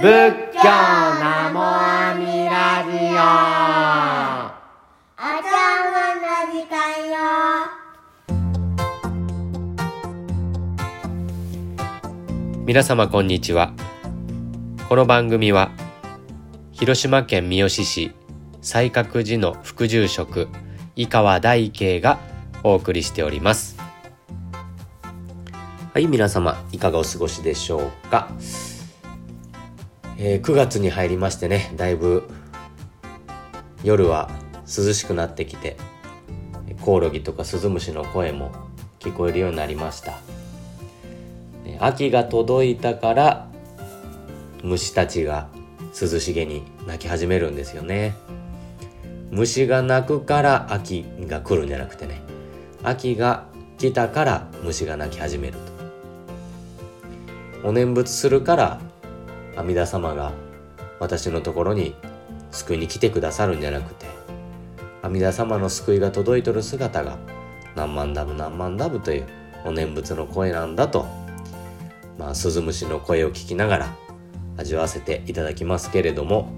仏教ナモアミラジオ。お茶碗の時間よ。皆様こんにちは。この番組は広島県三次市西覚寺の副住職井川大慶がお送りしております。はい皆様いかがお過ごしでしょうかえー、9月に入りましてねだいぶ夜は涼しくなってきてコオロギとかスズムシの声も聞こえるようになりました。秋が届いたから虫たちが涼しげに鳴き始めるんですよね。虫が鳴くから秋が来るんじゃなくてね秋が来たから虫が鳴き始めると。お念仏するから阿弥陀様が私のところに救いに来てくださるんじゃなくて阿弥陀様の救いが届いとる姿が何万ダブ何万ダブというお念仏の声なんだとまあ鈴虫の声を聞きながら味わわせていただきますけれども、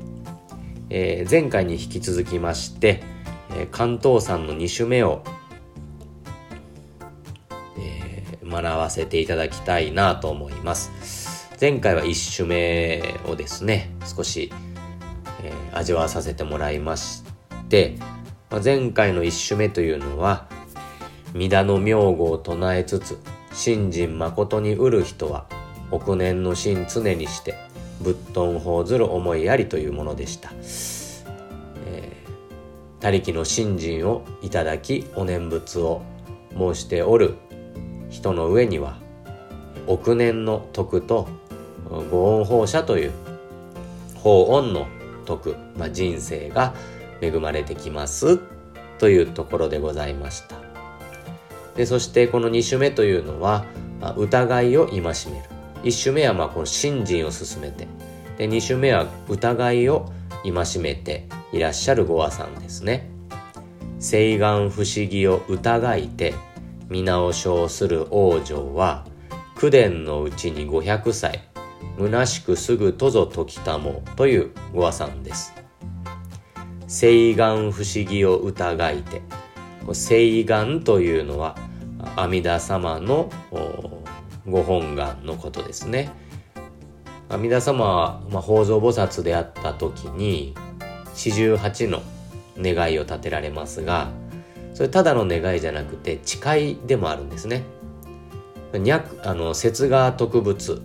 えー、前回に引き続きまして、えー、関東山の2種目を、えー、学ばせていただきたいなと思います。前回は1種目をですね少し、えー、味わわさせてもらいまして、まあ、前回の1種目というのは「弥陀の名号を唱えつつ信心誠に得る人は億年の心常にして仏頓法ずる思いあり」というものでした。えー、他力の信心をいただきお念仏を申しておる人の上には億年の徳とご恩放射という法恩の徳、まあ、人生が恵まれてきますというところでございました。でそしてこの2種目というのは、まあ、疑いを戒める。1種目はまあこの信心を進めて。で2種目は疑いを戒めていらっしゃるご和さんですね。誓願不思議を疑いて皆を称する王女は九伝のうちに500歳。虚しくすぐとぞ時たもというご和さんです。誓願不思議を疑いて誓願というのは阿弥陀様のご本願のことですね。阿弥陀様は、まあ、法蔵菩薩であった時に四十八の願いを立てられますがそれただの願いじゃなくて誓いでもあるんですね。あの節が特仏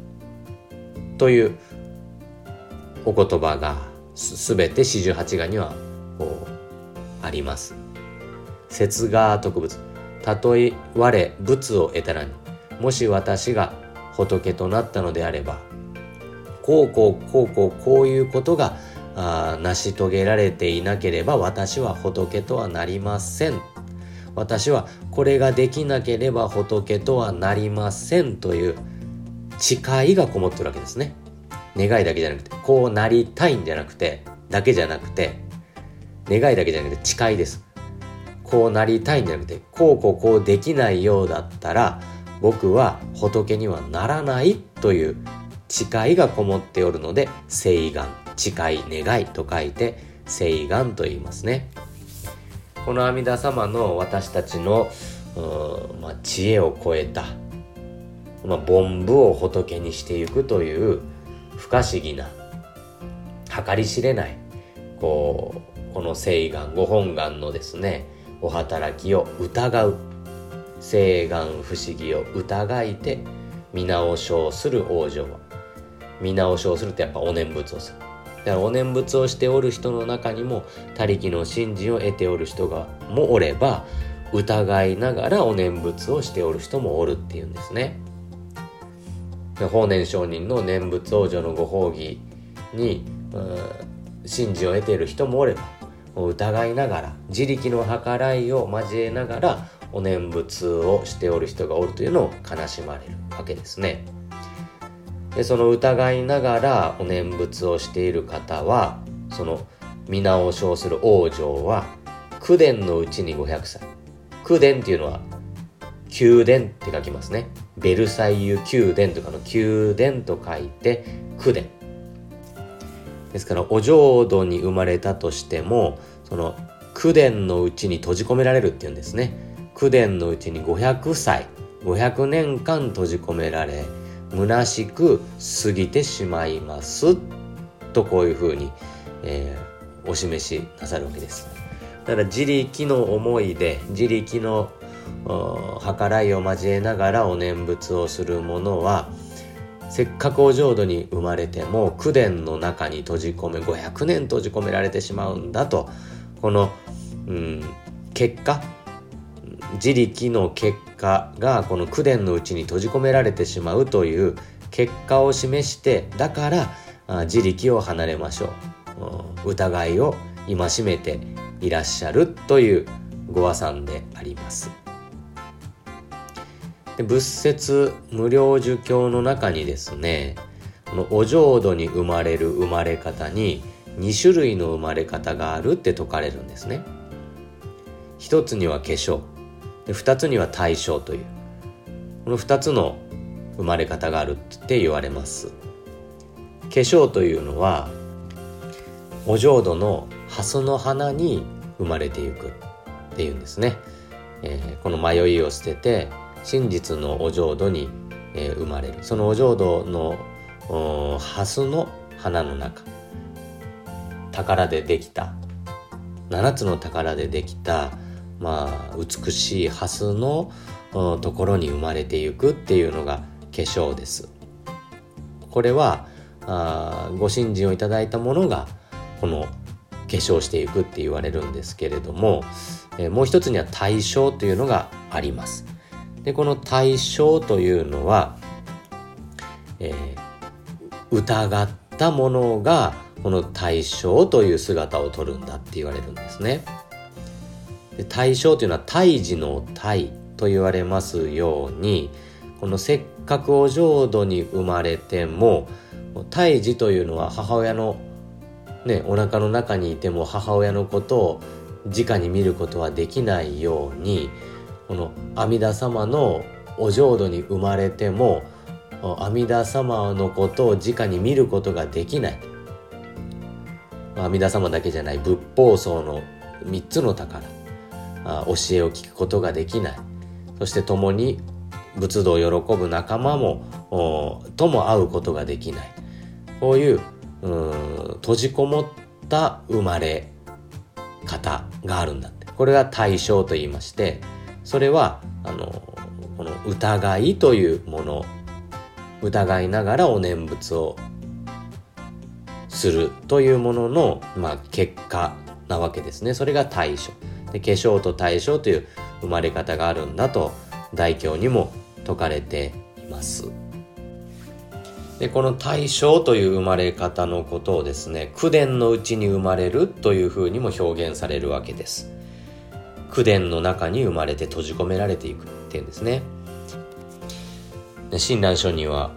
というお言葉がすべて四十八願にはこうあります。節が特仏。たとえ我仏を得たらに、もし私が仏となったのであれば、こうこうこうこうこういうことがあ成し遂げられていなければ私は仏とはなりません。私はこれができなければ仏とはなりませんという誓いがこもってるわけですね。願いだけじゃなくて、こうなりたいんじゃなくて、だけじゃなくて、願いだけじゃなくて誓いです。こうなりたいんじゃなくて、こうこうこうできないようだったら、僕は仏にはならないという誓いがこもっておるので、誓願、誓い、願いと書いて、誓願と言いますね。この阿弥陀様の私たちの、まあ、知恵を超えたまあ、凡夫を仏にしていくという不可思議な計り知れないこうこの誓願ご本願のですねお働きを疑う誓願不思議を疑いて皆をする往生は皆をするってやっぱお念仏をするだからお念仏をしておる人の中にも他力の信心を得ておる人がもおれば疑いながらお念仏をしておる人もおるっていうんですね。法然上人の念仏往生のご褒義に信心を得ている人もおれば疑いながら自力の計らいを交えながらお念仏をしておる人がおるというのを悲しまれるわけですね。でその疑いながらお念仏をしている方はその皆をする往生は九伝のうちに500歳。九伝っていうのは宮殿って書きますね。ベルサイユ宮殿とかの宮殿と書いて、宮殿。ですからお浄土に生まれたとしてもその口伝のうちに閉じ込められるっていうんですね口伝のうちに500歳500年間閉じ込められ虚しく過ぎてしまいますとこういうふうに、えー、お示しなさるわけですだから自力の思いで自力の計らいを交えながらお念仏をする者はせっかくお浄土に生まれても口伝の中に閉じ込め500年閉じ込められてしまうんだとこの、うん、結果自力の結果がこの口伝のうちに閉じ込められてしまうという結果を示してだから自力を離れましょう疑いを戒めていらっしゃるというご和算であります。で仏説無料儒教の中にですねこのお浄土に生まれる生まれ方に2種類の生まれ方があるって説かれるんですね。一つには化粧。二つには大正という。この二つの生まれ方があるって言われます。化粧というのはお浄土の蓮の花に生まれていくっていうんですね、えー、この迷いを捨てて真実のお浄土に、えー、生まれるそのお浄土の蓮の花の中宝でできた7つの宝でできたまあ、美しい蓮のところに生まれていくっていうのが化粧です。これはあご信心をいただいたものがこの化粧していくって言われるんですけれども、えー、もう一つには対象というのがあります。でこの対象というのは、えー、疑ったものがこの対象という姿をとるんだって言われるんですね。で対象というのは胎児の胎と言われますようにこのせっかくお浄土に生まれても胎児というのは母親のねお腹の中にいても母親のことを直に見ることはできないようにこの阿弥陀様のお浄土に生まれても阿弥陀様のことを直に見ることができない。阿弥陀様だけじゃない仏法僧の3つの宝教えを聞くことができない。そして共に仏道を喜ぶ仲間もとも会うことができない。こういう閉じこもった生まれ方があるんだって。これが対象と言いましてそれはあのこの疑いというもの疑いながらお念仏をするというものの、まあ、結果なわけですね。それが対象で化粧と対象という生まれ方があるんだと大経にも説かれています。でこの対象という生まれ方のことをですね口伝のうちに生まれるというふうにも表現されるわけです。口伝の中に生まれて閉じ込められていくっていうんですね。親鸞書には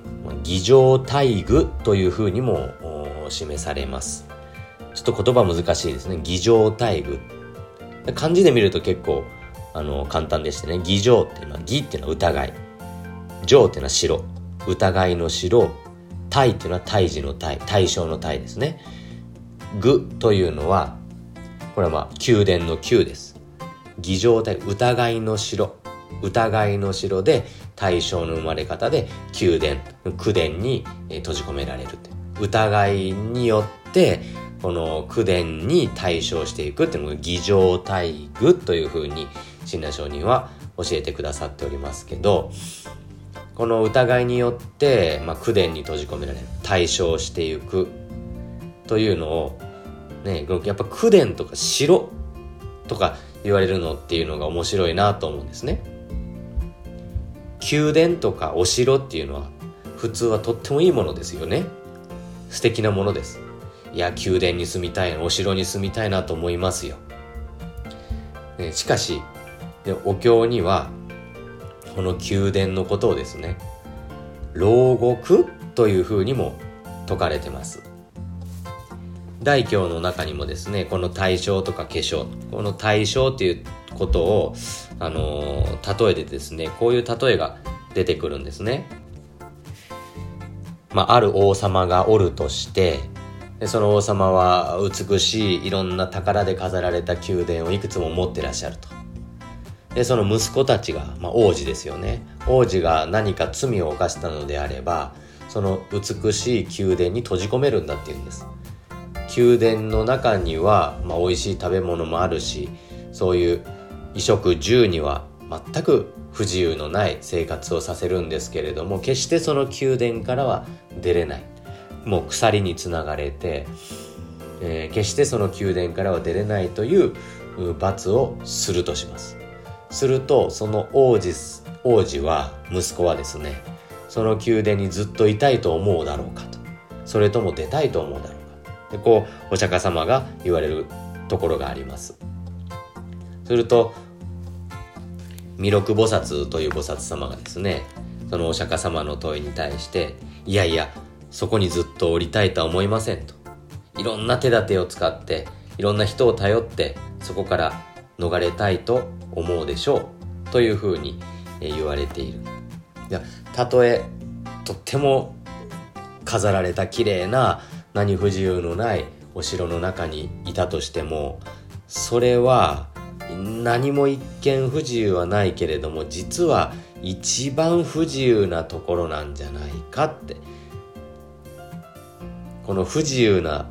偽情大具というふうにも示されます。ちょっと言葉難しいですね。偽情大具。漢字で見ると結構あの簡単でしてね。偽情っていうのは偽っていうのは疑い。情っていうのは白疑いの白体っていうのは胎児の体対象の体ですね。具というのはこれはまあ宮殿の宮です。偽情体疑いの城。疑いの城で対象の生まれ方で宮殿宮殿に閉じ込められる疑いによってこの口伝に対処していくっていうのが偽情大具というふうに親鸞上人は教えてくださっておりますけどこの疑いによって、まあ、口伝に閉じ込められる。対処していくというのをねやっぱ口伝とか城とか言われるのっていうのが面白いなと思うんですね。宮殿とかお城っていうのは普通はとってもいいものですよね。素敵なものです。いや宮殿に住みたいお城に住みたいなと思いますよ。ね、しかしでお経にはこの宮殿のことをですね牢獄というふうにも説かれてます。大経の中にもですねこの対象とか化粧この対象っていうことを、あのー、例えてですねこういう例えが出てくるんですね。まあ、ある王様がおるとしてでその王様は美しいいろんな宝で飾られた宮殿をいくつも持ってらっしゃると。でその息子たちが、まあ、王子ですよね。王子が何か罪を犯したのであればその美しい宮殿に閉じ込めるんだっていうんです。宮殿の中には、まあ、美味しい食べ物もあるしそういう衣食住には全く不自由のない生活をさせるんですけれども決してその宮殿からは出れない。もう鎖につながれて、えー、決してその宮殿からは出れないという罰をするとします。するとその王子王子は息子はですねその宮殿にずっといたいと思うだろうかと。それとも出たいと思うだろうか。でこうお釈迦様が言われるところがあります。すると弥勒菩薩という菩薩様がですねそのお釈迦様の問いに対していやいやそこにずっと降りたいとは思いませんと。いろんな手立てを使っていろんな人を頼ってそこから逃れたいと思うでしょうというふうに言われている。たとえとっても飾られた綺麗な何不自由のないお城の中にいたとしてもそれは何も一見不自由はないけれども実は一番不自由なところなんじゃないかってこの不自由な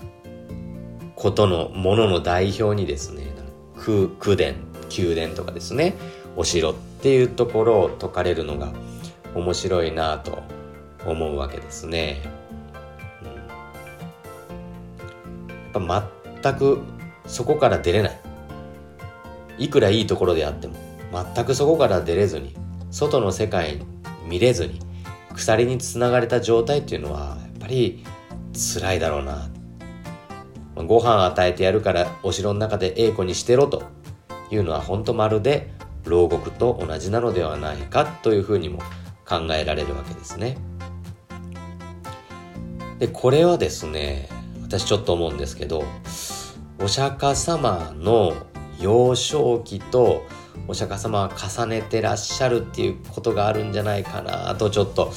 ことのものの代表にですね宮殿宮殿とかですねお城っていうところを説かれるのが面白いなと思うわけですね。ぱ全くそこから出れない。いくらいいところであっても全くそこから出れずに外の世界見れずに鎖につながれた状態っていうのはやっぱり辛いだろうなご飯与えてやるからお城の中でええ子にしてろというのは本当まるで牢獄と同じなのではないかというふうにも考えられるわけですね。でこれはですね私ちょっと思うんですけどお釈迦様の幼少期とお釈迦様は重ねてらっしゃるっていうことがあるんじゃないかなとちょっと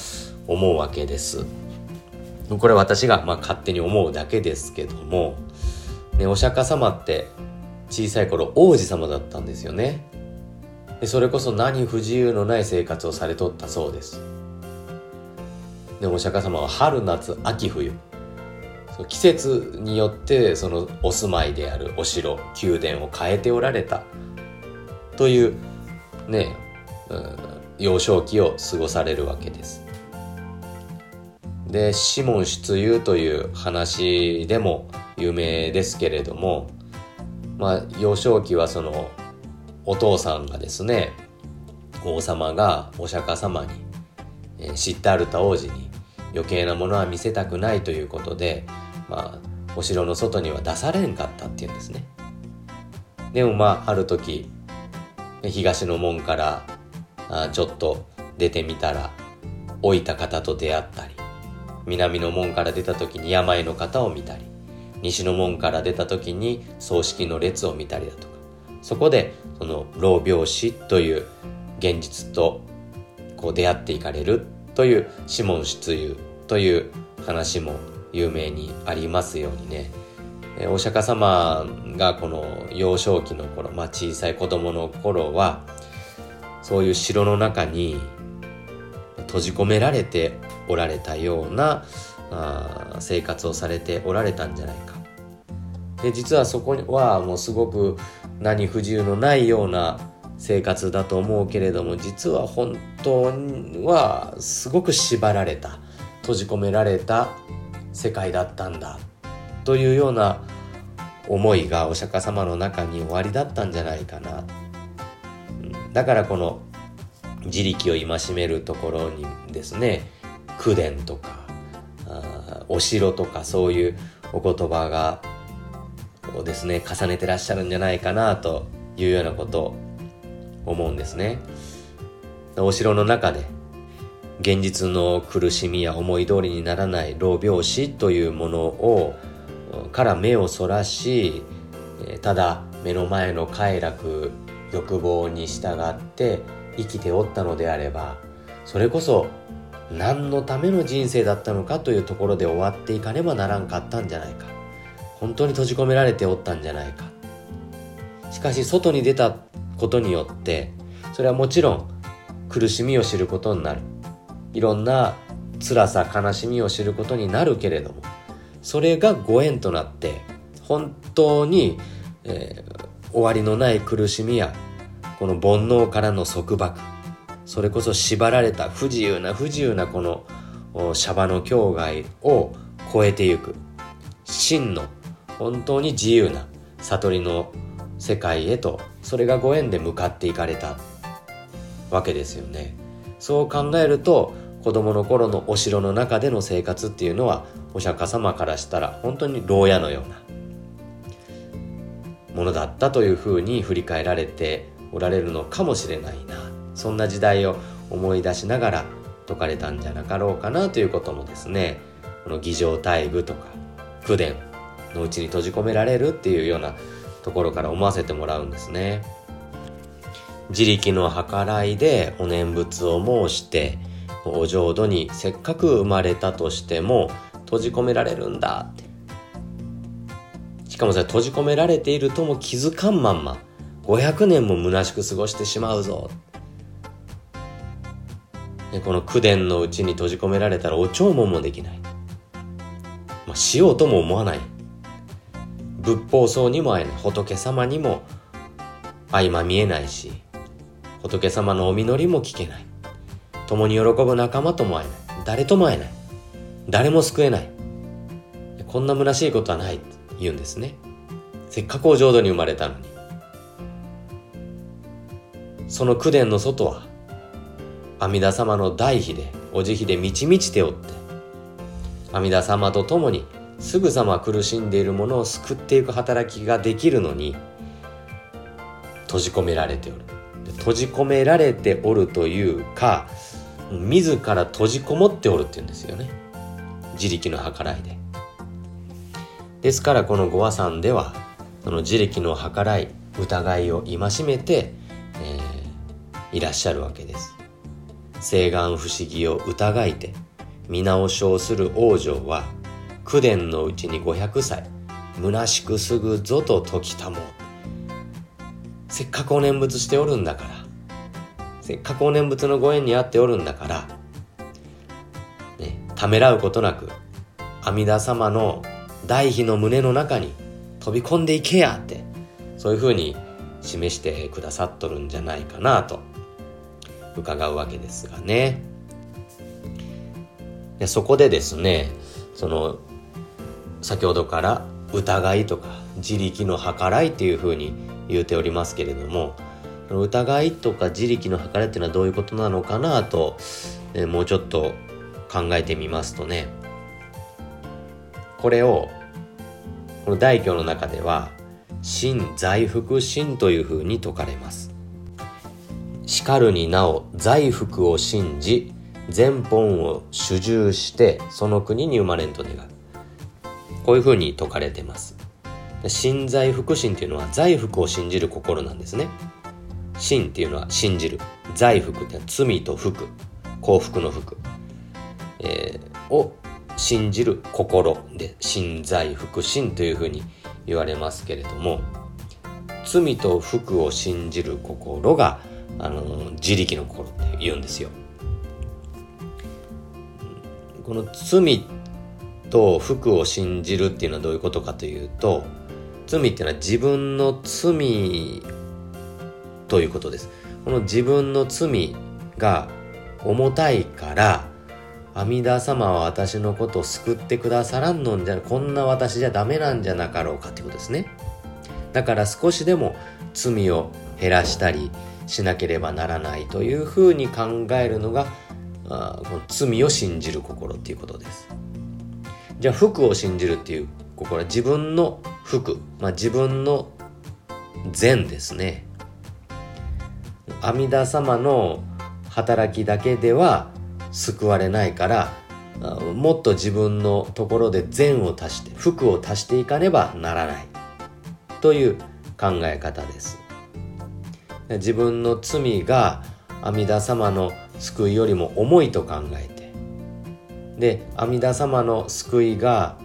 思うわけです。これ私がまあ勝手に思うだけですけども、ね、お釈迦様って小さい頃王子様だったんですよね。でそれこそ何不自由のない生活をされとったそうです。でお釈迦様は春夏秋冬季節によってそのお住まいであるお城宮殿を変えておられたというね、うん、幼少期を過ごされるわけです。でシモン出遊という話でも有名ですけれどもまあ幼少期はそのお父さんがですね王様がお釈迦様に、えー、シッタルタ王子に余計なものは見せたくないということでまあ、お城の外には出されんかったっていうんですね。でもまあ、ある時、東の門からあちょっと出てみたら、老いた方と出会ったり、南の門から出た時に病の方を見たり、西の門から出た時に葬式の列を見たりだとか、そこでその老病死という現実とこう出会っていかれるというシモン出遊という話も有名にありますようにねお釈迦様がこの幼少期の頃、まあ、小さい子供の頃はそういう城の中に閉じ込められておられたようなあ生活をされておられたんじゃないか。で実はそこはもうすごく何不自由のないような生活だと思うけれども実は本当はすごく縛られた閉じ込められた世界だったんだというような思いがお釈迦様の中に終わりだったんじゃないかな、だからこの自力を戒めるところにですね宮殿とかお城とかそういうお言葉がをですね重ねてらっしゃるんじゃないかなというようなことを思うんですね。お城の中で現実の苦しみや思い通りにならない老病死というものをから目をそらしただ目の前の快楽欲望に従って生きておったのであればそれこそ何のための人生だったのかというところで終わっていかねばならんかったんじゃないか。本当に閉じ込められておったんじゃないか。しかし外に出たことによってそれはもちろん苦しみを知ることになる。いろんな辛さ悲しみを知ることになるけれどもそれがご縁となって本当に、えー、終わりのない苦しみやこの煩悩からの束縛それこそ縛られた不自由な不自由なこのシャバの境外を超えてゆく真の本当に自由な悟りの世界へとそれがご縁で向かっていかれたわけですよね。そう考えると子供の頃のお城の中での生活っていうのはお釈迦様からしたら本当に牢屋のようなものだったというふうに振り返られておられるのかもしれないなそんな時代を思い出しながら説かれたんじゃなかろうかなということもですねこの儀仗大具とか口伝のうちに閉じ込められるっていうようなところから思わせてもらうんですね。自力の計らいでお念仏を申してお浄土にせっかく生まれたとしても閉じ込められるんだって。しかもそれ閉じ込められているとも気づかんまんま。500年も虚しく過ごしてしまうぞ。でこの口伝のうちに閉じ込められたらお弔問もできない、まあ、しようとも思わない。仏法僧にも会えない。仏様にも相ま見えないし仏様のお実りも聞けない。共に喜ぶ仲間とも会えない。誰とも会えない。誰も救えない。こんな虚しいことはないって言うんですね。せっかくお浄土に生まれたのに。その口伝の外は阿弥陀様の大悲でお慈悲で満ち満ちておって阿弥陀様と共にすぐさま苦しんでいるものを救っていく働きができるのに閉じ込められておる。閉じ込められておるというか自ら閉じこもっておるっていうんですよね。自力の計らいで。ですからこの五和山ではその自力の計らい疑いを戒めて、えー、いらっしゃるわけです。誓願不思議を疑いて見直しをする王女は九伝のうちに500歳虚しくすぐぞと時たもせっかくお念仏しておるんだからせっかくお念仏のご縁にあっておるんだから、ね、ためらうことなく阿弥陀様の大悲の胸の中に飛び込んでいけやってそういうふうに示してくださっとるんじゃないかなと伺うわけですがね。でそこでですねその先ほどから疑いとか自力の計らいっていうふうに言うておりますけれども疑いとか自力の計らいっていうのはどういうことなのかなと、えもうちょっと考えてみますとね。これをこの大教の中では真在福心というふうに説かれます。しかるになお在福を信じ全本を主従してその国に生まれんと願う。こういうふうに説かれてます。信在福心っていうのは在福を信じる心なんですね。信っていうのは信じる。在福って罪と福幸福の福、えー、を信じる心で信在福心というふうに言われますけれども罪と福を信じる心があの自力の心って言うんですよ。この罪と福を信じるっていうのはどういうことかというと罪っていうのは自分の罪ということです。この自分の罪が重たいから阿弥陀様は私のことを救ってくださらんのんじゃこんな私じゃダメなんじゃなかろうかっていうことですね。だから少しでも罪を減らしたりしなければならないというふうに考えるのがあこの罪を信じる心っていうことです。じゃあ福を信じるっていう心は自分の福、まあ、自分の善ですね。阿弥陀様の働きだけでは救われないからもっと自分のところで善を足して福を足していかねばならない。という考え方です。自分の罪が阿弥陀様の救いよりも重いと考えてで阿弥陀様の救いが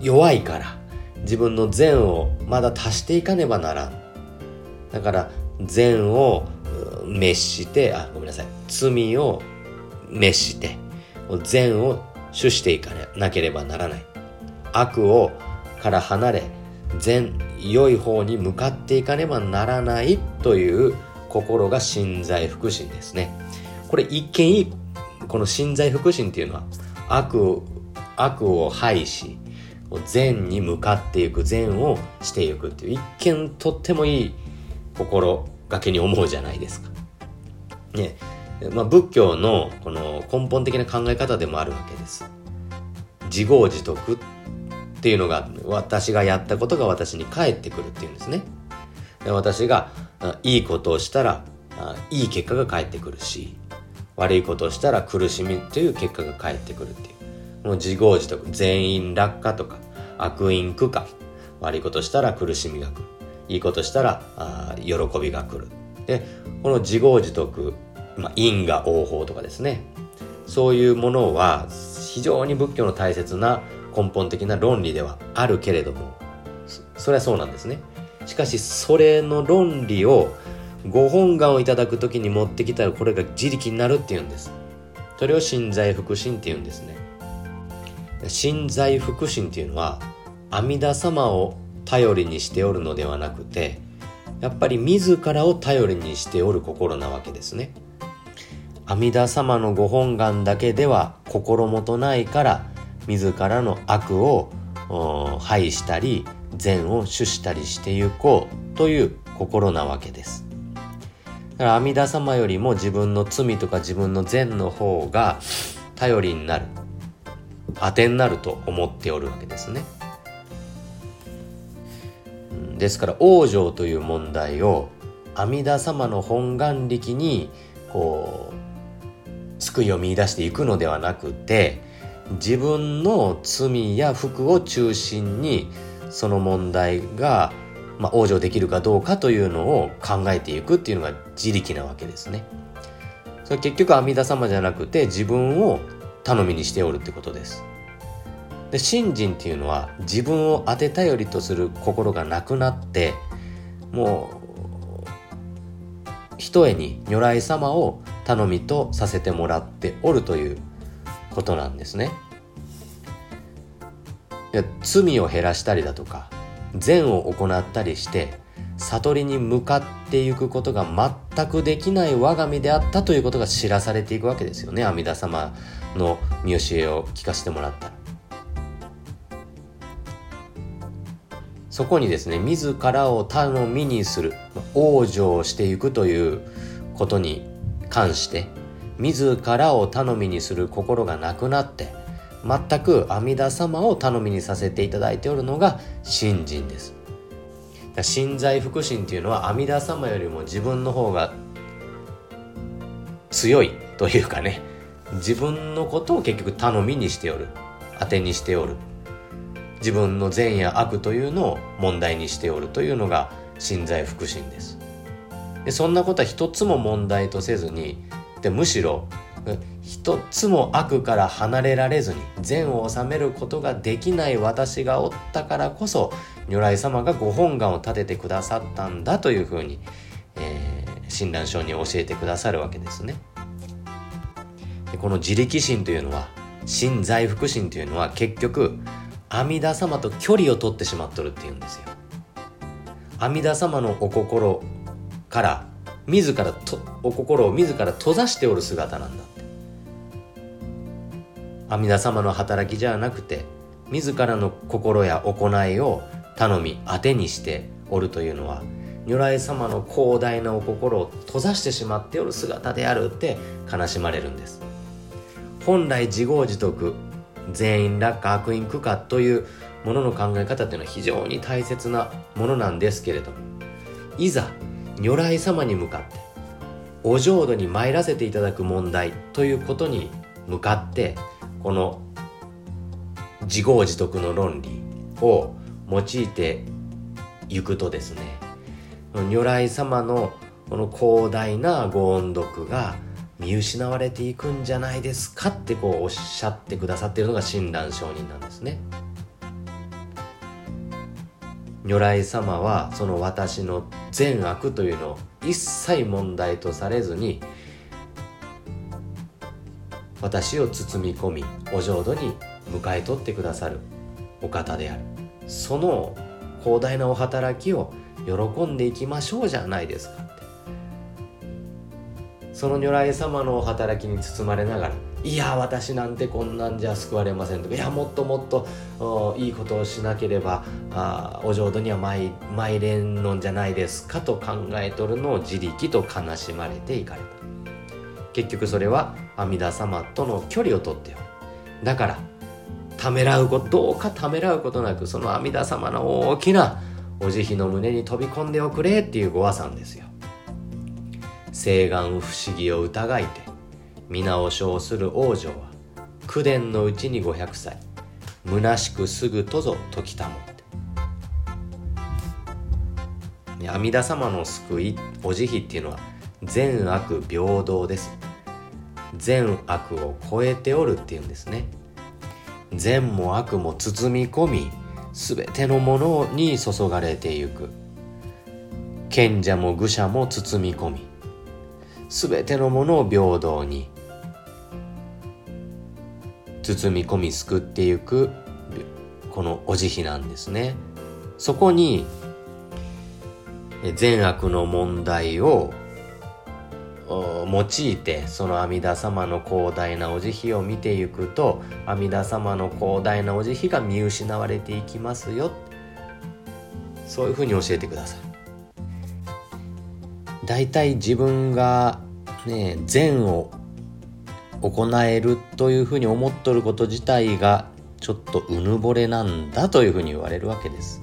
弱いから自分の善をまだ足していかねばならん。だから善を滅してあごめんなさい。罪を滅して善を主していかなければならない。悪をから離れ善良い方に向かっていかねばならないという心が信在福心ですね。これ一見いいこの信在福心っていうのは悪悪を排し善に向かっていく善をしていくっていう一見とってもいい心がけに思うじゃないですか。ねまあ、仏教のこの根本的な考え方でもあるわけです。自業自得っていうのが私がやったことが私に返ってくるっていうんですね。私がいいことをしたらいい結果が返ってくるし悪いことをしたら苦しみという結果が返ってくるっていうもう自業自得全員落下とか悪因苦化悪いことしたら苦しみが来るいいことしたらあ喜びが来る。でこの自業自得、まあ、因果応報とかですね。そういうものは非常に仏教の大切な根本的な論理ではあるけれどもそれはそうなんですね。しかしそれの論理をご本願をいただく時に持ってきたらこれが自力になるっていうんです。それを信在福心っていうんですね。信在福心っていうのは阿弥陀様を頼りにしておるのではなくてやっぱり自らを頼りにしておる心なわけですね。阿弥陀様のご本願だけでは心もとないから自らの悪を排したり善を主したりしてゆこうという心なわけです。だから阿弥陀様よりも自分の罪とか自分の善の方が頼りになる当てになると思っておるわけですね。ですから往生という問題を阿弥陀様の本願力にこう救いを見出していくのではなくて自分の罪や福を中心にその問題が、まあ、往生できるかどうかというのを考えていくっていうのが自力なわけですね。それ結局阿弥陀様じゃなくて自分を頼みにしておるってことです。で信心っていうのは自分を当て頼りとする心がなくなってもうひとえに如来様を頼みとさせてもらっておるということなんですね。罪を減らしたりだとか善を行ったりして悟りに向かっていくことが全くできない我が身であったということが知らされていくわけですよね阿弥陀様の見教えを聞かせてもらったら。そこにですね自らを頼みにする往生していくということに関して自らを頼みにする心がなくなって全く阿弥陀様を頼みにさせていただいておるのが信心です。信在福心っていうのは阿弥陀様よりも自分の方が強いというかね自分のことを結局頼みにしておる当てにしておる。自分の善や悪というのを問題にしておるというのが信在福心ですでそんなことは一つも問題とせずにでむしろ一つも悪から離れられずに善を治めることができない私がおったからこそ如来様がご本願を立ててくださったんだというふうに、えー、親鸞聖に教えてくださるわけですね。でこの自力心というのは心在福心というのは結局阿弥陀様と距離を取ってしまっとるっていうんですよ。阿弥陀様のお心から自らとお心を自ら閉ざしておる姿なんだって阿弥陀様の働きじゃなくて自らの心や行いを頼み当てにしておるというのは如来様の広大なお心を閉ざしてしまっておる姿であるって悲しまれるんです本来自業自得全員落下悪因苦化というものの考え方っていうのは非常に大切なものなんですけれどもいざ如来様に向かってお浄土に参らせていただく問題ということに向かってこの自業自得の論理を用いていくとですね如来様のこの広大なご音読が見失われていくんじゃないですかってこうおっしゃってくださっているのが親鸞上人なんですね。如来様はその私の善悪というのを一切問題とされずに私を包み込みお浄土に迎え取ってくださるお方であるその広大なお働きを喜んでいきましょうじゃないですかその如来様の働きに包まれながらいや私なんてこんなんじゃ救われませんとかいやもっともっといいことをしなければあお浄土には参参れんのんじゃないですかと考えとるのを自力と悲しまれていかれた。結局それは阿弥陀様との距離をとってよだからためらうことどうかためらうことなくその阿弥陀様の大きなお慈悲の胸に飛び込んでおくれっていうご和さんですよ。誓願不思議を疑いて皆をする王女は九伝のうちに500歳虚しくすぐとぞ時たもって。阿弥陀様の救いお慈悲っていうのは善悪平等です。善悪を超えておるっていうんですね。善も悪も包み込み全てのものに注がれてゆく。賢者も愚者も包み込み全てのものを平等に包み込み救ってゆくこのお慈悲なんですね。そこに善悪の問題を用いてその阿弥陀様の広大なお慈悲を見ていくと阿弥陀様の広大なお慈悲が見失われていきますよ。そういうふうに教えてください。大体自分がね善を行えるというふうに思っとること自体がちょっとうぬぼれなんだというふうに言われるわけです。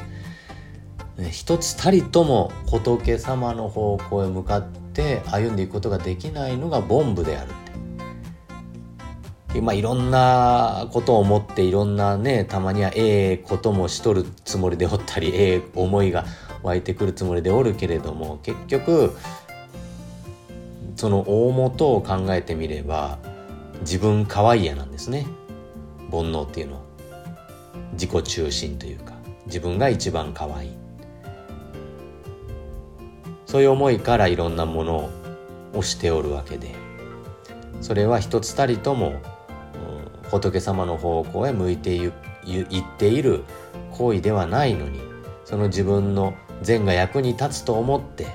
ね一つたりとも仏様の方向へ向かって歩んでいくことができないのが凡夫であるってまあいろんなことを思っていろんなねたまにはええこともしとるつもりでおったりええ思いが湧いてくるつもりでおるけれども結局その大元を考えてみれば自分可愛いやなんですね。煩悩っていうのは。自己中心というか自分が一番可愛い。そういう思いからいろんなものをしておるわけでそれは一つたりとも仏様の方向へ向いていっている行為ではないのにその自分の善が役に立つと思って、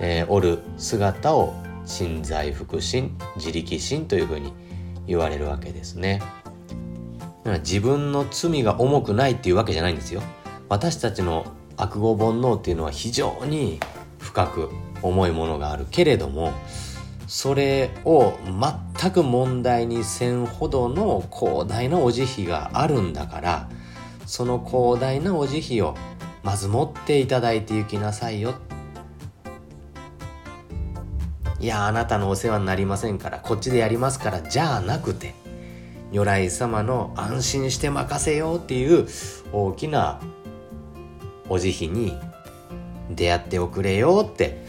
えー、おる姿を心在福心自力心というふうに言われるわけですね。自分の罪が重くないっていうわけじゃないんですよ。私たちの悪語煩悩っていうのは非常に深く重いものがあるけれどもそれを全く問題にせんほどの広大なお慈悲があるんだからその広大なお慈悲をまず持っていただいていきなさいよ。いやあなたのお世話になりませんからこっちでやりますからじゃなくて如来様の安心して任せようっていう大きなお慈悲に出会っておくれよって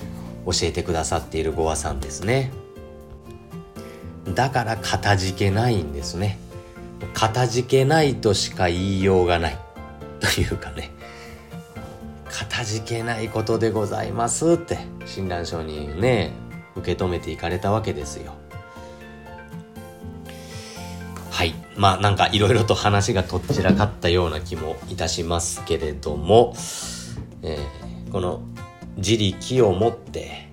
教えてくださっているご和さんですね。だからかたじけないんですね。かたじけないとしか言いようがない。というかね。かたじけないことでございますって親鸞上人ね受け止めていかれたわけですよ。はい。まあなんかいろいろと話がとっちらかったような気もいたしますけれども、えーこの自力を持って、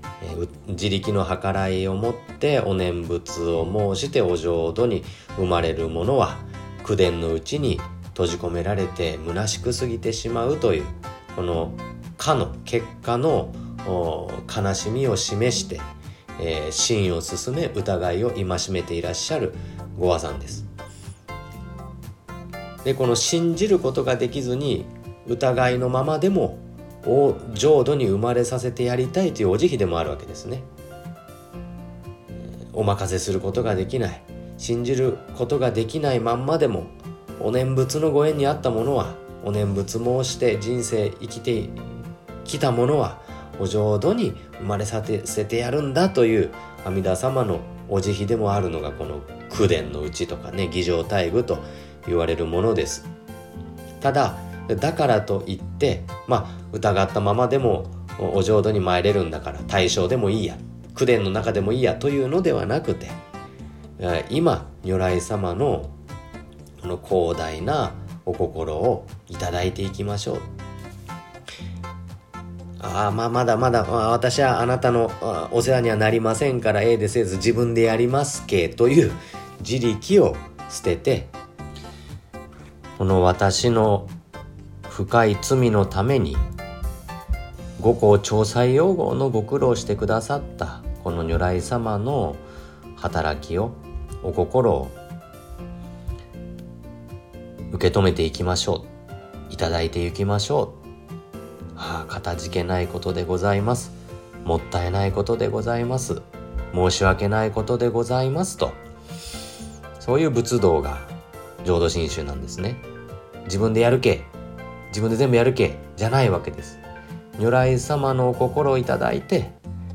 自力の計らいを持ってお念仏を申してお浄土に生まれるものは口伝のうちに閉じ込められて虚しく過ぎてしまうというこのかの結果の悲しみを示して、えー、真を進め疑いを戒めていらっしゃるご和さんです。でこの信じることができずに疑いのままでもを浄土に生まれさせてやりたいというお慈悲でもあるわけですね。お任せすることができない信じることができないまんまでもお念仏のご縁にあったものはお念仏申して人生生きてきたものはお浄土に生まれさせてやるんだという阿弥陀様のお慈悲でもあるのがこの口伝のうちとかね儀仗大具と言われるものです。ただだからといってまあ疑ったままでもお浄土に参れるんだから対象でもいいや口伝の中でもいいやというのではなくて今如来様のこの広大なお心をいただいていきましょう。ああまあまだまだ、まあ、私はあなたのお世話にはなりませんからええでせず自分でやりますけという自力を捨ててこの私の深い罪のために五行調査用語のご苦労してくださったこの如来様の働きをお心を受け止めていきましょう。いただいていきましょう。ああかたじけないことでございます。もったいないことでございます。申し訳ないことでございますと。そういう仏道が浄土真宗なんですね。自分でやるけ自分で全部やるけじゃないわけです。如来様のお心をいただいて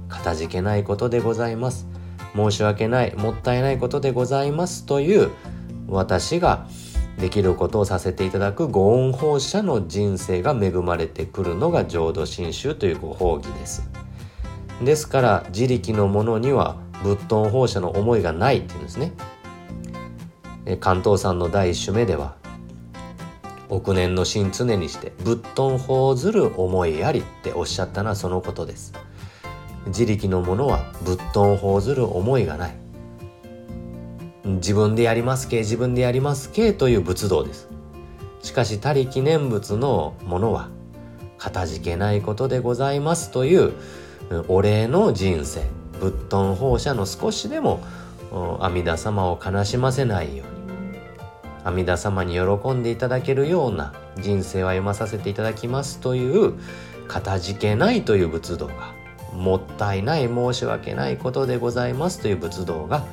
かたじけないことでございます。申し訳ないもったいないことでございますという私ができることをさせていただくご恩放射の人生が恵まれてくるのが浄土真宗というご褒義です。ですから自力のものには仏頓放射の思いがないっていうんですね。関東山の第一種目では億年の心常にして仏頓法ずる思いありっておっしゃったのはそのことです。自力のものは仏頓法ずる思いがない。自分でやりますけ自分でやりますけという仏道です。しかし他力念仏のものはかたじけないことでございます。というお礼の人生仏頓放射の少しでも阿弥陀様を悲しませないように阿弥陀様に喜んでいただけるような人生を歩まさせていただきます。というかたじけないという仏道がもったいない申し訳ないことでございます。という仏道が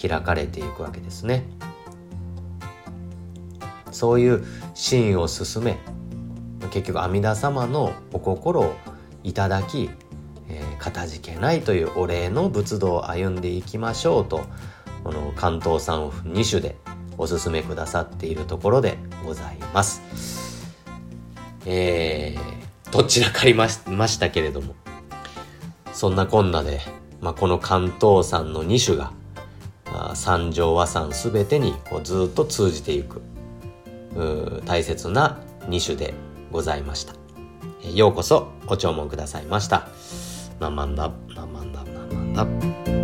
開かれていくわけですねそういう真を進め結局阿弥陀様のお心をいただきえー、かたじけないというお礼の仏道を歩んでいきましょうとこの関東産2種でおすすめくださっているところでございます。えー、どちらかりましたけれども、そんなこんなで、まあ、この関東山の2種が、三条和三全てにこうずっと通じていく大切な2種でございました。えようこそご聴聞くださいました。なんだ、なんだ、なんだ。